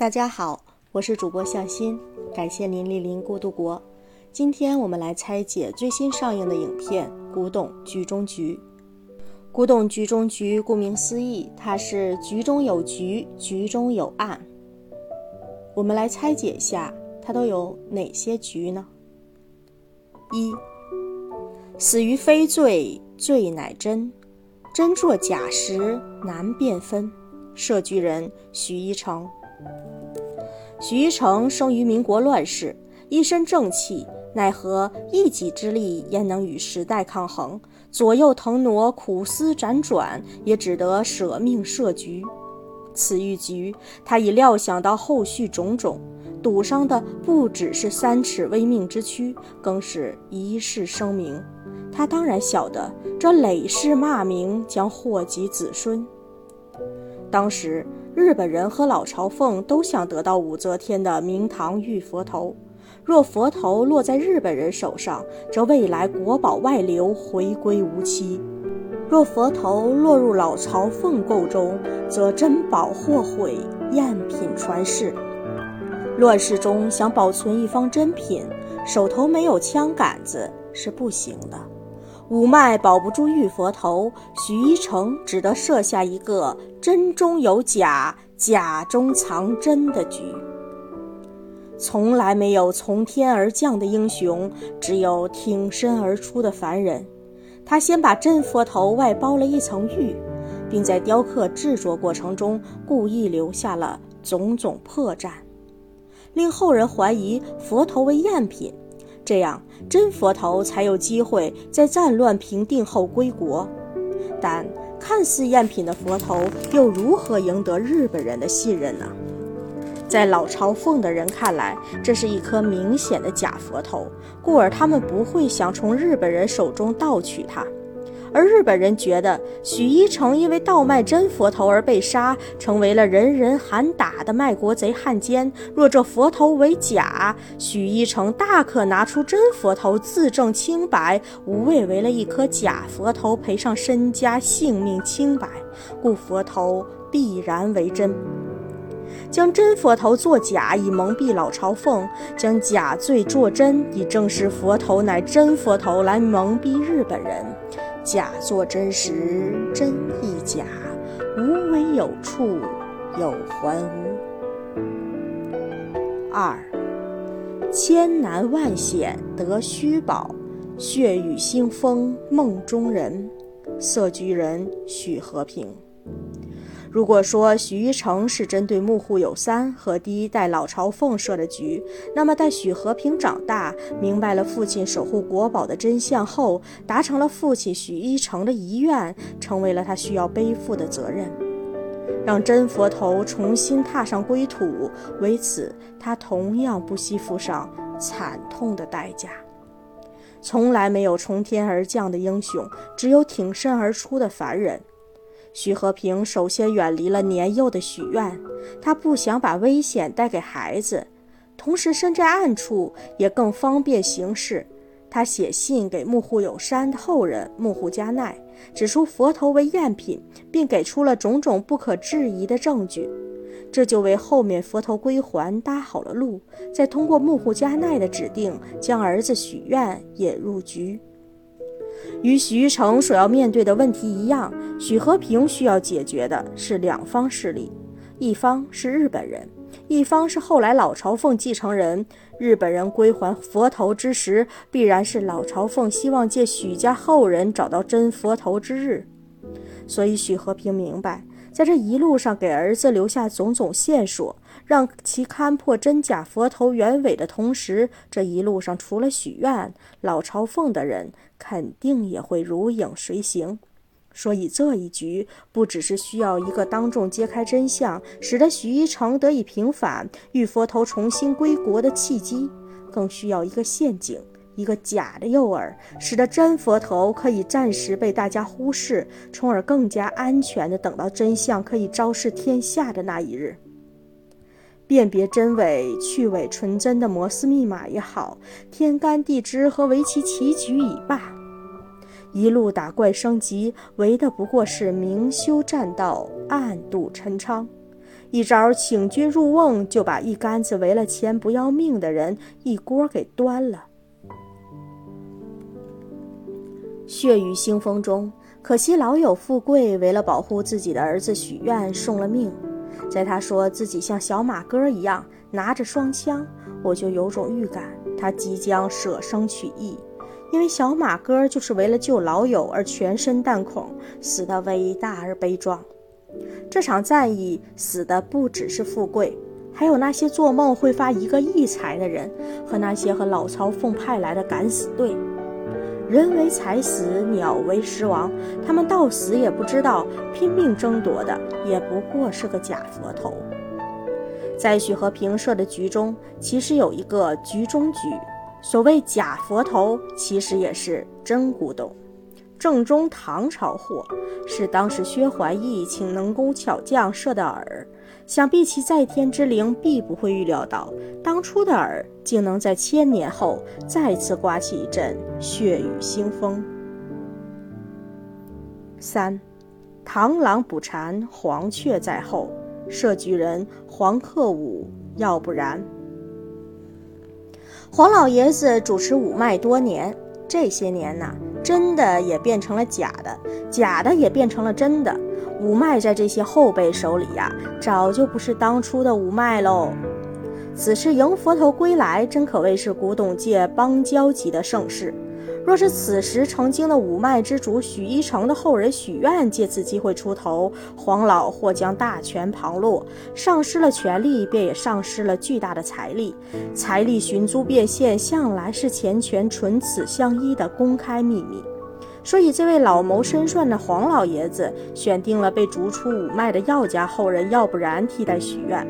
大家好，我是主播向心，感谢您莅临孤独国。今天我们来拆解最新上映的影片《古董局中局》。古董局中局，顾名思义，它是局中有局，局中有案。我们来拆解一下，它都有哪些局呢？一，死于非罪，罪乃真，真作假时难辨分。设局人许一成。许一成生于民国乱世，一身正气，奈何一己之力焉能与时代抗衡？左右腾挪，苦思辗转，也只得舍命设局。此一局，他已料想到后续种种，赌上的不只是三尺微命之躯，更是一世声名。他当然晓得，这累世骂名将祸及子孙。当时，日本人和老朝奉都想得到武则天的明堂玉佛头。若佛头落在日本人手上，则未来国宝外流，回归无期；若佛头落入老朝奉购中，则珍宝或毁，赝品传世。乱世中想保存一方珍品，手头没有枪杆子是不行的。五脉保不住玉佛头，许一成只得设下一个真中有假，假中藏真的局。从来没有从天而降的英雄，只有挺身而出的凡人。他先把真佛头外包了一层玉，并在雕刻制作过程中故意留下了种种破绽，令后人怀疑佛头为赝品。这样，真佛头才有机会在战乱平定后归国。但看似赝品的佛头，又如何赢得日本人的信任呢？在老朝奉的人看来，这是一颗明显的假佛头，故而他们不会想从日本人手中盗取它。而日本人觉得许一成因为盗卖真佛头而被杀，成为了人人喊打的卖国贼汉奸。若这佛头为假，许一成大可拿出真佛头自证清白，无谓为了一颗假佛头赔上身家性命清白，故佛头必然为真。将真佛头作假以蒙蔽老朝奉，将假罪作真以证实佛头乃真佛头来蒙蔽日本人。假作真实，真亦假，无为有处，有还无。二，千难万险得虚宝，血雨腥风梦中人。色居人许和平。如果说许一成是针对幕户有三和第一代老朝奉设的局，那么待许和平长大，明白了父亲守护国宝的真相后，达成了父亲许一成的遗愿，成为了他需要背负的责任，让真佛头重新踏上归土。为此，他同样不惜付上惨痛的代价。从来没有从天而降的英雄，只有挺身而出的凡人。徐和平首先远离了年幼的许愿，他不想把危险带给孩子，同时身在暗处也更方便行事。他写信给幕户有山的后人幕户加奈，指出佛头为赝品，并给出了种种不可质疑的证据，这就为后面佛头归还搭好了路。再通过幕户加奈的指定，将儿子许愿引入局。与徐成所要面对的问题一样，许和平需要解决的是两方势力：一方是日本人，一方是后来老朝奉继承人。日本人归还佛头之时，必然是老朝奉希望借许家后人找到真佛头之日。所以，许和平明白，在这一路上给儿子留下种种线索，让其勘破真假佛头原委的同时，这一路上除了许愿，老朝奉的人肯定也会如影随形。所以，这一局不只是需要一个当众揭开真相，使得许一成得以平反，玉佛头重新归国的契机，更需要一个陷阱。一个假的诱饵，使得真佛头可以暂时被大家忽视，从而更加安全地等到真相可以昭示天下的那一日。辨别真伪、去伪存真的摩斯密码也好，天干地支和围棋棋局已罢，一路打怪升级，为的不过是明修栈道，暗度陈仓。一招请君入瓮，就把一竿子为了钱不要命的人一锅给端了。血雨腥风中，可惜老友富贵为了保护自己的儿子许愿送了命。在他说自己像小马哥一样拿着双枪，我就有种预感，他即将舍生取义。因为小马哥就是为了救老友而全身弹孔，死的伟大而悲壮。这场战役死的不只是富贵，还有那些做梦会发一个亿财的人，和那些和老曹奉派来的敢死队。人为财死，鸟为食亡。他们到死也不知道，拼命争夺的也不过是个假佛头。在许和平设的局中，其实有一个局中局。所谓假佛头，其实也是真古董，正宗唐朝货，是当时薛怀义请能工巧匠设的饵。想必其在天之灵必不会预料到，当初的饵竟能在千年后再次刮起一阵血雨腥风。三，螳螂捕蝉，黄雀在后，设局人黄克武，要不然。黄老爷子主持五脉多年，这些年呐，真的也变成了假的，假的也变成了真的。五脉在这些后辈手里呀，早就不是当初的五脉喽。此次迎佛头归来，真可谓是古董界邦交级的盛事。若是此时曾经的五脉之主许一成的后人许愿借此机会出头，黄老或将大权旁落，丧失了权力，便也丧失了巨大的财力。财力寻租变现，向来是钱权唇齿相依的公开秘密。所以，这位老谋深算的黄老爷子选定了被逐出五脉的药家后人，要不然替代许愿。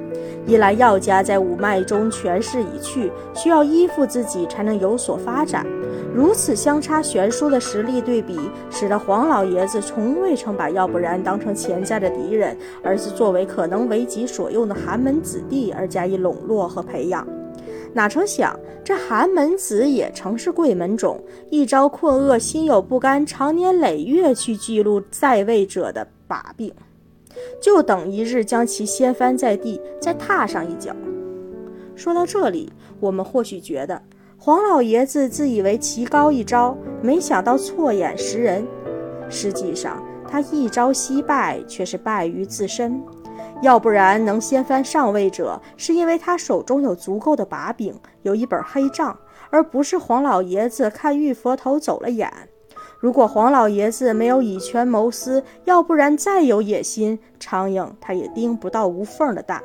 一来，药家在五脉中权势已去，需要依附自己才能有所发展。如此相差悬殊的实力对比，使得黄老爷子从未曾把要不然当成潜在的敌人，而是作为可能为己所用的寒门子弟而加以笼络和培养。哪成想，这寒门子也曾是贵门种，一朝困厄，心有不甘，长年累月去记录在位者的把柄，就等一日将其掀翻在地，再踏上一脚。说到这里，我们或许觉得黄老爷子自以为棋高一招，没想到错眼识人。实际上，他一朝惜败，却是败于自身。要不然能掀翻上位者，是因为他手中有足够的把柄，有一本黑账，而不是黄老爷子看玉佛头走了眼。如果黄老爷子没有以权谋私，要不然再有野心，苍蝇他也叮不到无缝的蛋。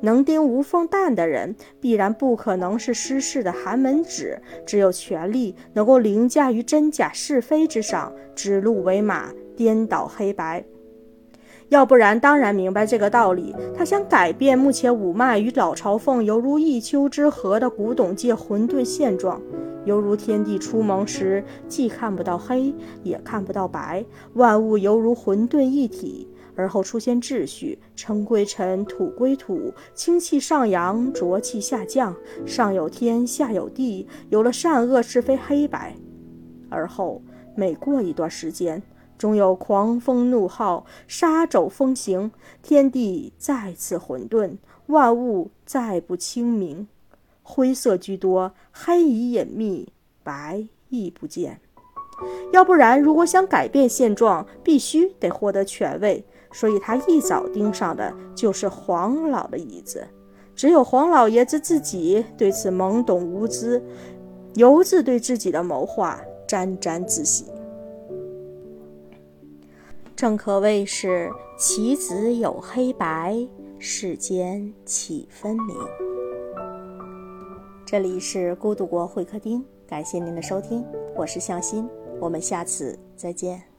能叮无缝蛋的人，必然不可能是失势的寒门子。只有权力能够凌驾于真假是非之上，指鹿为马，颠倒黑白。要不然，当然明白这个道理。他想改变目前五脉与老朝奉犹如一丘之貉的古董界混沌现状，犹如天地初萌时，既看不到黑，也看不到白，万物犹如混沌一体。而后出现秩序，尘归尘，土归土，清气上扬，浊气下降，上有天，下有地，有了善恶是非黑白。而后每过一段时间。终有狂风怒号，沙走风行，天地再次混沌，万物再不清明，灰色居多，黑已隐秘，白亦不见。要不然，如果想改变现状，必须得获得权位，所以他一早盯上的就是黄老的椅子。只有黄老爷子自己对此懵懂无知，犹自对自己的谋划沾沾自喜。正可谓是棋子有黑白，世间岂分明。这里是孤独国会客厅，感谢您的收听，我是向心，我们下次再见。